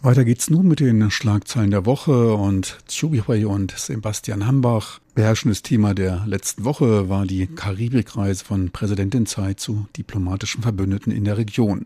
Weiter geht's nun mit den Schlagzeilen der Woche und Chubihui und Sebastian Hambach. Beherrschendes Thema der letzten Woche war die Karibikreise von Präsidentin Tsai zu diplomatischen Verbündeten in der Region.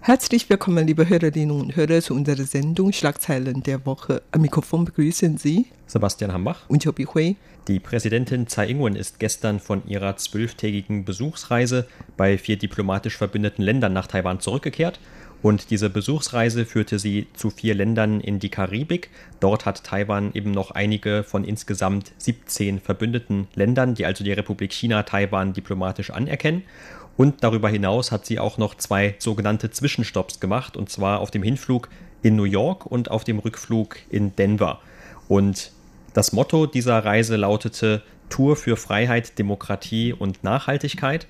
Herzlich willkommen, liebe Hörerinnen und Hörer, zu unserer Sendung Schlagzeilen der Woche. Am Mikrofon begrüßen Sie Sebastian Hambach und Chobi Hui. Die Präsidentin Tsai Ing-wen ist gestern von ihrer zwölftägigen Besuchsreise bei vier diplomatisch verbündeten Ländern nach Taiwan zurückgekehrt. Und diese Besuchsreise führte sie zu vier Ländern in die Karibik. Dort hat Taiwan eben noch einige von insgesamt 17 verbündeten Ländern, die also die Republik China Taiwan diplomatisch anerkennen. Und darüber hinaus hat sie auch noch zwei sogenannte Zwischenstopps gemacht, und zwar auf dem Hinflug in New York und auf dem Rückflug in Denver. Und das Motto dieser Reise lautete Tour für Freiheit, Demokratie und Nachhaltigkeit.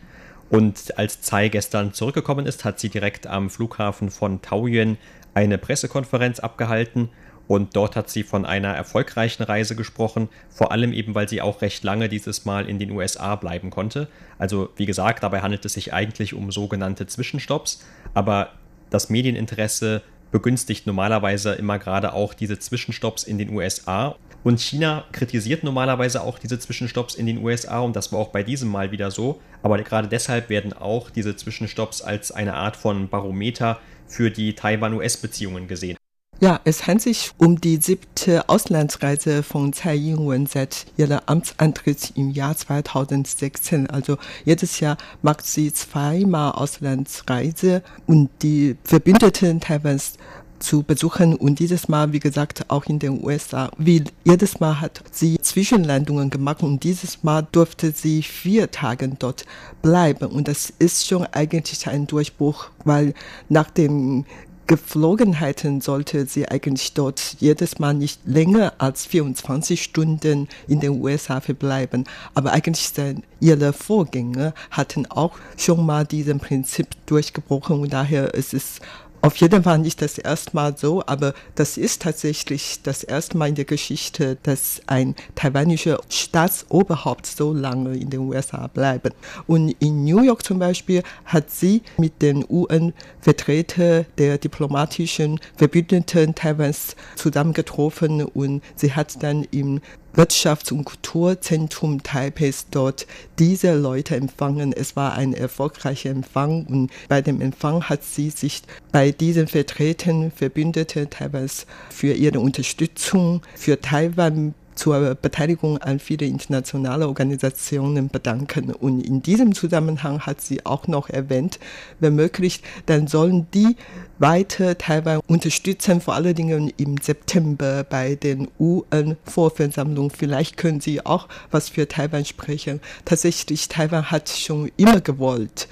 Und als Tsai gestern zurückgekommen ist, hat sie direkt am Flughafen von Taoyuan eine Pressekonferenz abgehalten und dort hat sie von einer erfolgreichen Reise gesprochen, vor allem eben, weil sie auch recht lange dieses Mal in den USA bleiben konnte. Also wie gesagt, dabei handelt es sich eigentlich um sogenannte Zwischenstopps, aber das Medieninteresse begünstigt normalerweise immer gerade auch diese Zwischenstopps in den USA. Und China kritisiert normalerweise auch diese Zwischenstopps in den USA und das war auch bei diesem Mal wieder so. Aber gerade deshalb werden auch diese Zwischenstopps als eine Art von Barometer für die Taiwan-US-Beziehungen gesehen. Ja, es handelt sich um die siebte Auslandsreise von Tsai Ing-wen seit ihrer Amtsantritt im Jahr 2016. Also jedes Jahr macht sie zweimal Auslandsreise und die Verbündeten Taiwans zu besuchen und dieses Mal, wie gesagt, auch in den USA. Wie jedes Mal hat sie Zwischenlandungen gemacht und dieses Mal durfte sie vier Tage dort bleiben und das ist schon eigentlich ein Durchbruch, weil nach dem Geflogenheiten sollte sie eigentlich dort jedes Mal nicht länger als 24 Stunden in den USA verbleiben. Aber eigentlich ihre Vorgänger hatten auch schon mal diesen Prinzip durchgebrochen und daher ist es auf jeden Fall nicht das erste Mal so, aber das ist tatsächlich das erste Mal in der Geschichte, dass ein taiwanischer Staatsoberhaupt so lange in den USA bleibt. Und in New York zum Beispiel hat sie mit den UN-Vertretern der diplomatischen Verbündeten Taiwans zusammengetroffen und sie hat dann im Wirtschafts- und Kulturzentrum Taipei dort diese Leute empfangen. Es war ein erfolgreicher Empfang und bei dem Empfang hat sie sich bei diesen Vertretern Verbündete Taiwans für ihre Unterstützung für Taiwan zur Beteiligung an viele internationale Organisationen bedanken. Und in diesem Zusammenhang hat sie auch noch erwähnt, wenn möglich, dann sollen die weiter Taiwan unterstützen, vor allen Dingen im September bei den UN-Vorversammlungen. Vielleicht können Sie auch was für Taiwan sprechen. Tatsächlich, Taiwan hat schon immer gewollt,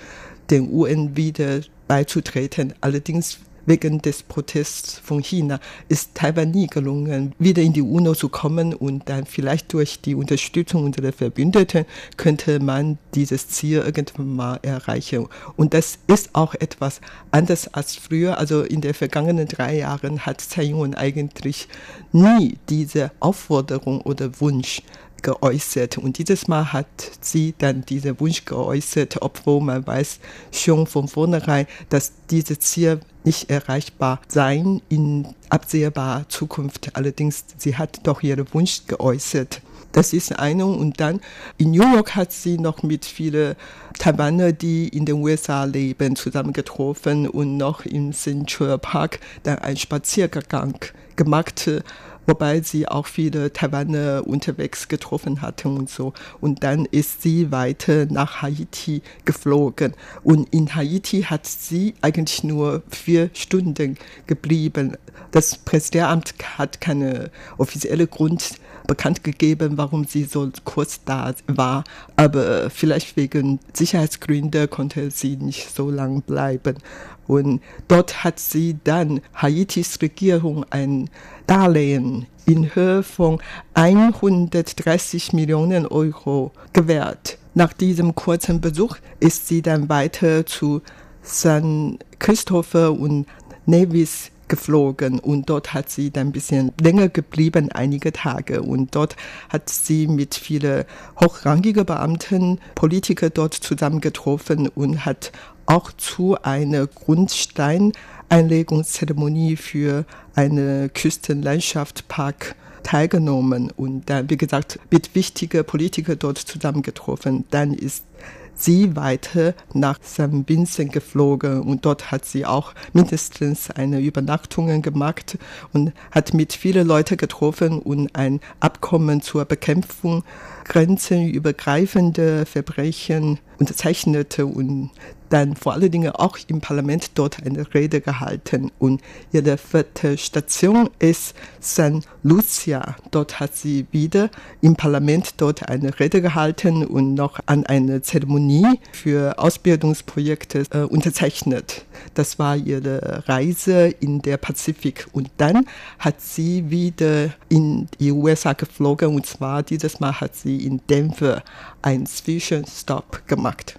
den UN wieder beizutreten. Allerdings wegen des Protests von China ist Taiwan nie gelungen, wieder in die UNO zu kommen und dann vielleicht durch die Unterstützung unserer Verbündeten könnte man dieses Ziel irgendwann mal erreichen. Und das ist auch etwas anders als früher. Also in den vergangenen drei Jahren hat Tsai Ing-wen eigentlich nie diese Aufforderung oder Wunsch geäußert. Und dieses Mal hat sie dann diesen Wunsch geäußert, obwohl man weiß schon von vornherein, dass dieses Ziel nicht erreichbar sein in absehbarer Zukunft. Allerdings, sie hat doch ihren Wunsch geäußert. Das ist eine. Und dann in New York hat sie noch mit vielen Taiwaner, die in den USA leben, zusammengetroffen und noch im Central Park dann einen Spaziergang gemacht wobei sie auch viele Taiwaner unterwegs getroffen hatten und so. Und dann ist sie weiter nach Haiti geflogen. Und in Haiti hat sie eigentlich nur vier Stunden geblieben. Das Präsidialamt hat keine offizielle Grund bekannt gegeben, warum sie so kurz da war. Aber vielleicht wegen Sicherheitsgründen konnte sie nicht so lange bleiben. Und dort hat sie dann Haitis Regierung ein Darlehen in Höhe von 130 Millionen Euro gewährt. Nach diesem kurzen Besuch ist sie dann weiter zu San Christopher und Nevis geflogen und dort hat sie dann ein bisschen länger geblieben, einige Tage. Und dort hat sie mit vielen hochrangigen Beamten, Politiker dort zusammengetroffen und hat auch zu einer Grundsteineinlegungszeremonie für eine Küstenlandschaftspark teilgenommen und dann, wie gesagt, mit wichtigen Politikern dort zusammengetroffen. Dann ist sie weiter nach St. Vincent geflogen und dort hat sie auch mindestens eine Übernachtung gemacht und hat mit vielen Leuten getroffen und ein Abkommen zur Bekämpfung grenzenübergreifender Verbrechen unterzeichnete und dann vor allen Dingen auch im Parlament dort eine Rede gehalten. Und ihre vierte Station ist San Lucia. Dort hat sie wieder im Parlament dort eine Rede gehalten und noch an eine Zeremonie für Ausbildungsprojekte äh, unterzeichnet. Das war ihre Reise in der Pazifik. Und dann hat sie wieder in die USA geflogen und zwar dieses Mal hat sie in Denver einen Zwischenstopp gemacht.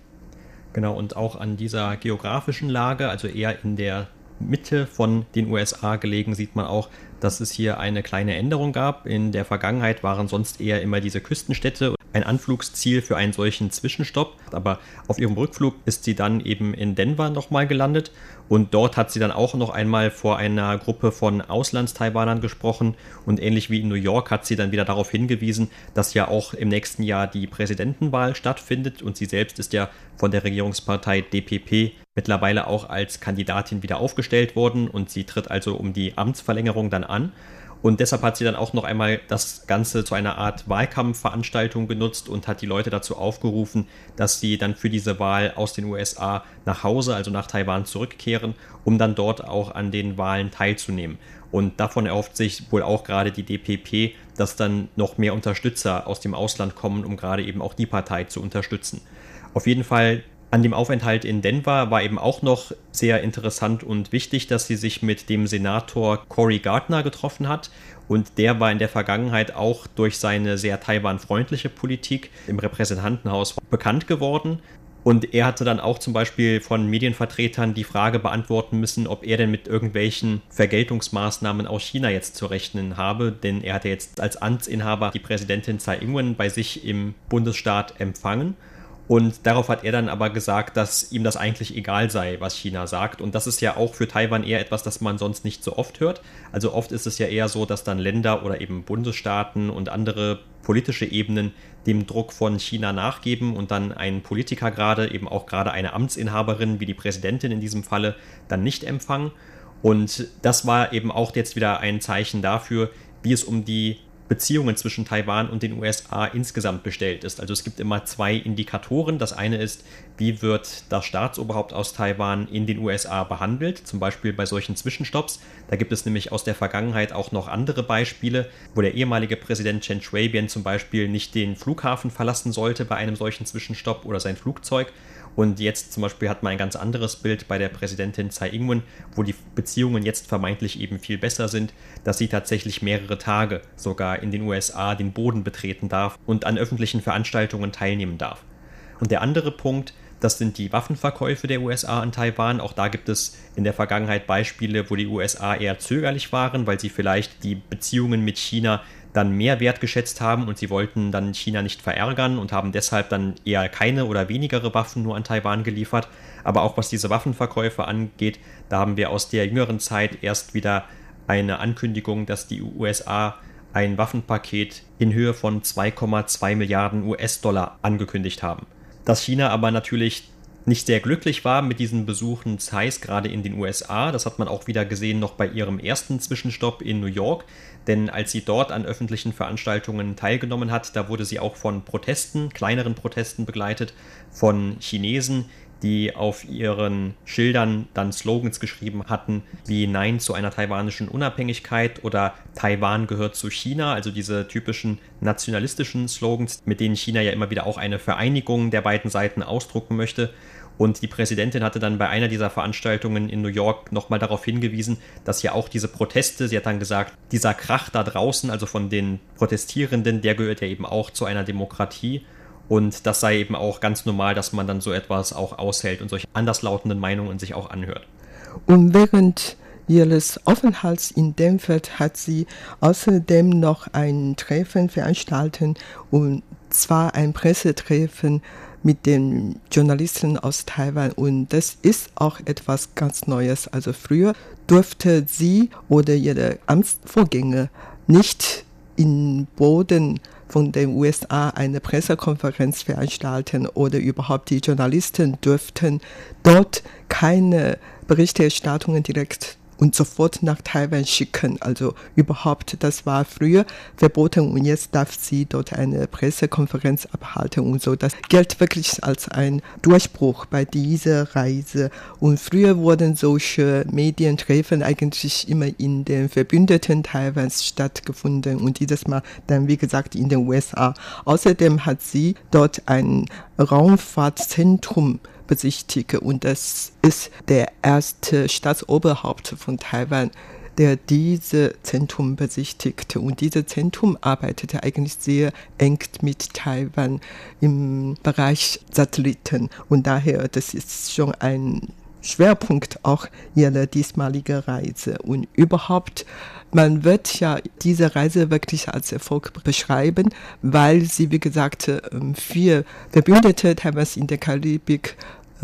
Genau, und auch an dieser geografischen Lage, also eher in der Mitte von den USA gelegen, sieht man auch, dass es hier eine kleine Änderung gab. In der Vergangenheit waren sonst eher immer diese Küstenstädte ein Anflugsziel für einen solchen Zwischenstopp. Aber auf ihrem Rückflug ist sie dann eben in Denver nochmal gelandet und dort hat sie dann auch noch einmal vor einer Gruppe von Auslandstaiwanern gesprochen und ähnlich wie in New York hat sie dann wieder darauf hingewiesen, dass ja auch im nächsten Jahr die Präsidentenwahl stattfindet und sie selbst ist ja von der Regierungspartei DPP mittlerweile auch als Kandidatin wieder aufgestellt worden und sie tritt also um die Amtsverlängerung dann an. Und deshalb hat sie dann auch noch einmal das Ganze zu einer Art Wahlkampfveranstaltung genutzt und hat die Leute dazu aufgerufen, dass sie dann für diese Wahl aus den USA nach Hause, also nach Taiwan zurückkehren, um dann dort auch an den Wahlen teilzunehmen. Und davon erhofft sich wohl auch gerade die DPP, dass dann noch mehr Unterstützer aus dem Ausland kommen, um gerade eben auch die Partei zu unterstützen. Auf jeden Fall an dem Aufenthalt in Denver war eben auch noch sehr interessant und wichtig, dass sie sich mit dem Senator Cory Gardner getroffen hat. Und der war in der Vergangenheit auch durch seine sehr Taiwan-freundliche Politik im Repräsentantenhaus bekannt geworden. Und er hatte dann auch zum Beispiel von Medienvertretern die Frage beantworten müssen, ob er denn mit irgendwelchen Vergeltungsmaßnahmen aus China jetzt zu rechnen habe. Denn er hatte jetzt als Amtsinhaber die Präsidentin Tsai Ing-wen bei sich im Bundesstaat empfangen. Und darauf hat er dann aber gesagt, dass ihm das eigentlich egal sei, was China sagt. Und das ist ja auch für Taiwan eher etwas, das man sonst nicht so oft hört. Also oft ist es ja eher so, dass dann Länder oder eben Bundesstaaten und andere politische Ebenen dem Druck von China nachgeben und dann ein Politiker gerade, eben auch gerade eine Amtsinhaberin wie die Präsidentin in diesem Falle, dann nicht empfangen. Und das war eben auch jetzt wieder ein Zeichen dafür, wie es um die Beziehungen zwischen Taiwan und den USA insgesamt bestellt ist. Also es gibt immer zwei Indikatoren. Das eine ist, wie wird das Staatsoberhaupt aus Taiwan in den USA behandelt, zum Beispiel bei solchen Zwischenstopps. Da gibt es nämlich aus der Vergangenheit auch noch andere Beispiele, wo der ehemalige Präsident Chen Shui-bian zum Beispiel nicht den Flughafen verlassen sollte bei einem solchen Zwischenstopp oder sein Flugzeug und jetzt zum Beispiel hat man ein ganz anderes Bild bei der Präsidentin Tsai Ing-wen, wo die Beziehungen jetzt vermeintlich eben viel besser sind, dass sie tatsächlich mehrere Tage sogar in den USA den Boden betreten darf und an öffentlichen Veranstaltungen teilnehmen darf. Und der andere Punkt, das sind die Waffenverkäufe der USA an Taiwan. Auch da gibt es in der Vergangenheit Beispiele, wo die USA eher zögerlich waren, weil sie vielleicht die Beziehungen mit China dann mehr wertgeschätzt haben und sie wollten dann China nicht verärgern und haben deshalb dann eher keine oder wenigere Waffen nur an Taiwan geliefert. Aber auch was diese Waffenverkäufe angeht, da haben wir aus der jüngeren Zeit erst wieder eine Ankündigung, dass die USA ein Waffenpaket in Höhe von 2,2 Milliarden US-Dollar angekündigt haben. Dass China aber natürlich nicht sehr glücklich war mit diesen Besuchen Zeiss gerade in den USA. Das hat man auch wieder gesehen noch bei ihrem ersten Zwischenstopp in New York. Denn als sie dort an öffentlichen Veranstaltungen teilgenommen hat, da wurde sie auch von Protesten, kleineren Protesten begleitet, von Chinesen, die auf ihren Schildern dann Slogans geschrieben hatten wie Nein zu einer taiwanischen Unabhängigkeit oder Taiwan gehört zu China, also diese typischen nationalistischen Slogans, mit denen China ja immer wieder auch eine Vereinigung der beiden Seiten ausdrucken möchte. Und die Präsidentin hatte dann bei einer dieser Veranstaltungen in New York nochmal darauf hingewiesen, dass ja auch diese Proteste, sie hat dann gesagt, dieser Krach da draußen, also von den Protestierenden, der gehört ja eben auch zu einer Demokratie. Und das sei eben auch ganz normal, dass man dann so etwas auch aushält und solche anderslautenden Meinungen sich auch anhört. Und während ihres Aufenthalts in Denver hat sie außerdem noch ein Treffen veranstaltet, und zwar ein Pressetreffen mit den Journalisten aus Taiwan. Und das ist auch etwas ganz Neues. Also früher durfte sie oder ihre Amtsvorgänger nicht in Boden von den USA eine Pressekonferenz veranstalten oder überhaupt die Journalisten dürften dort keine Berichterstattungen direkt und sofort nach Taiwan schicken. Also überhaupt, das war früher verboten und jetzt darf sie dort eine Pressekonferenz abhalten und so. Das gilt wirklich als ein Durchbruch bei dieser Reise. Und früher wurden solche Medientreffen eigentlich immer in den Verbündeten Taiwans stattgefunden und dieses Mal dann, wie gesagt, in den USA. Außerdem hat sie dort ein Raumfahrtzentrum besichtige. Und das ist der erste Staatsoberhaupt von Taiwan, der dieses Zentrum besichtigte. Und dieses Zentrum arbeitete eigentlich sehr eng mit Taiwan im Bereich Satelliten. Und daher, das ist schon ein Schwerpunkt auch ihrer diesmaligen Reise. Und überhaupt, man wird ja diese Reise wirklich als Erfolg beschreiben, weil sie, wie gesagt, ähm, vier Verbündete Taiwans in der Karibik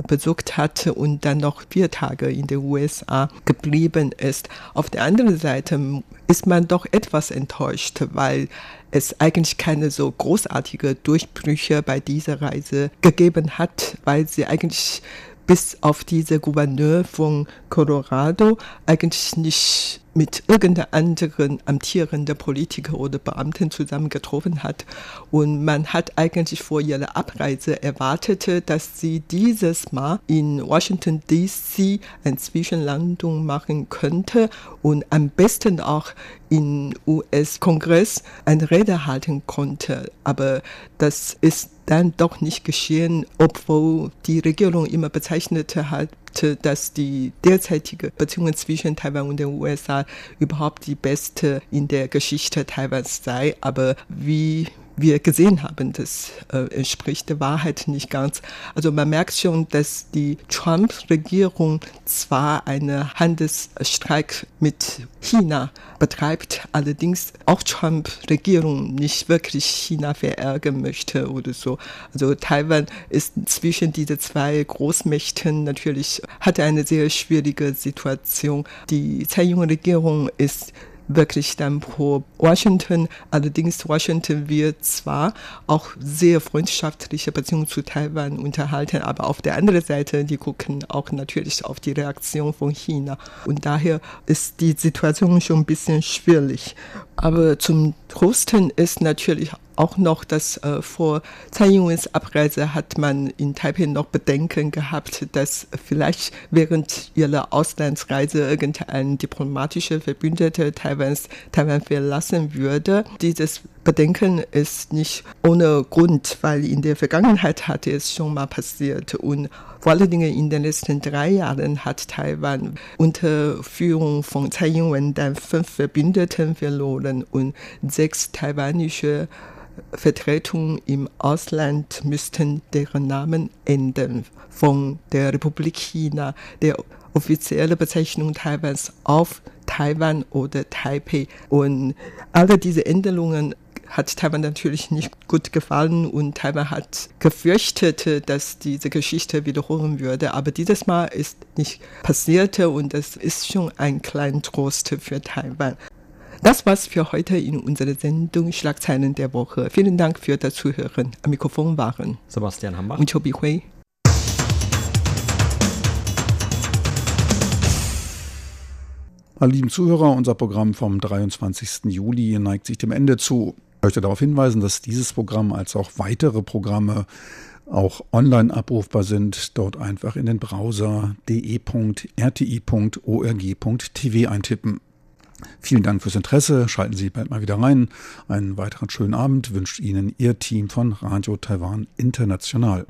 besucht hatte und dann noch vier Tage in den USA geblieben ist. Auf der anderen Seite ist man doch etwas enttäuscht, weil es eigentlich keine so großartige Durchbrüche bei dieser Reise gegeben hat, weil sie eigentlich bis auf diese Gouverneur von Colorado eigentlich nicht mit irgendeinem anderen amtierenden Politiker oder Beamten zusammengetroffen hat. Und man hat eigentlich vor ihrer Abreise erwartet, dass sie dieses Mal in Washington DC eine Zwischenlandung machen könnte und am besten auch im US-Kongress eine Rede halten konnte. Aber das ist dann doch nicht geschehen, obwohl die Regierung immer bezeichnet hat, dass die derzeitige Beziehung zwischen Taiwan und den USA überhaupt die beste in der Geschichte Taiwans sei. Aber wie wir gesehen haben, das äh, entspricht der Wahrheit nicht ganz. Also man merkt schon, dass die Trump-Regierung zwar einen Handelsstreik mit China betreibt, allerdings auch Trump-Regierung nicht wirklich China verärgern möchte oder so. Also Taiwan ist zwischen diese zwei Großmächten natürlich, hat eine sehr schwierige Situation. Die Tsai Ing-Regierung ist wirklich dann pro Washington. Allerdings Washington wird zwar auch sehr freundschaftliche Beziehungen zu Taiwan unterhalten, aber auf der anderen Seite, die gucken auch natürlich auf die Reaktion von China. Und daher ist die Situation schon ein bisschen schwierig. Aber zum Trosten ist natürlich auch noch, dass äh, vor Tsai Ing-wens Abreise hat man in Taipei noch Bedenken gehabt, dass vielleicht während ihrer Auslandsreise irgendein diplomatischer Verbündeter Taiwans Taiwan verlassen würde. Dieses Bedenken ist nicht ohne Grund, weil in der Vergangenheit hatte es schon mal passiert und vor allen Dingen in den letzten drei Jahren hat Taiwan unter Führung von Tsai Ing-wen dann fünf Verbündeten verloren und sechs taiwanische Vertretungen im Ausland müssten deren Namen ändern. Von der Republik China, der offizielle Bezeichnung Taiwans auf Taiwan oder Taipei. Und alle diese Änderungen hat Taiwan natürlich nicht gut gefallen und Taiwan hat gefürchtet, dass diese Geschichte wiederholen würde. Aber dieses Mal ist nicht passiert und das ist schon ein kleiner Trost für Taiwan. Das war's für heute in unserer Sendung Schlagzeilen der Woche. Vielen Dank für das Zuhören. Am Mikrofon waren Sebastian Hambach und Chobi Hui. Meine lieben Zuhörer, unser Programm vom 23. Juli neigt sich dem Ende zu. Ich möchte darauf hinweisen, dass dieses Programm als auch weitere Programme auch online abrufbar sind. Dort einfach in den Browser de.rti.org.tv eintippen. Vielen Dank fürs Interesse. Schalten Sie bald mal wieder rein. Einen weiteren schönen Abend wünscht Ihnen Ihr Team von Radio Taiwan International.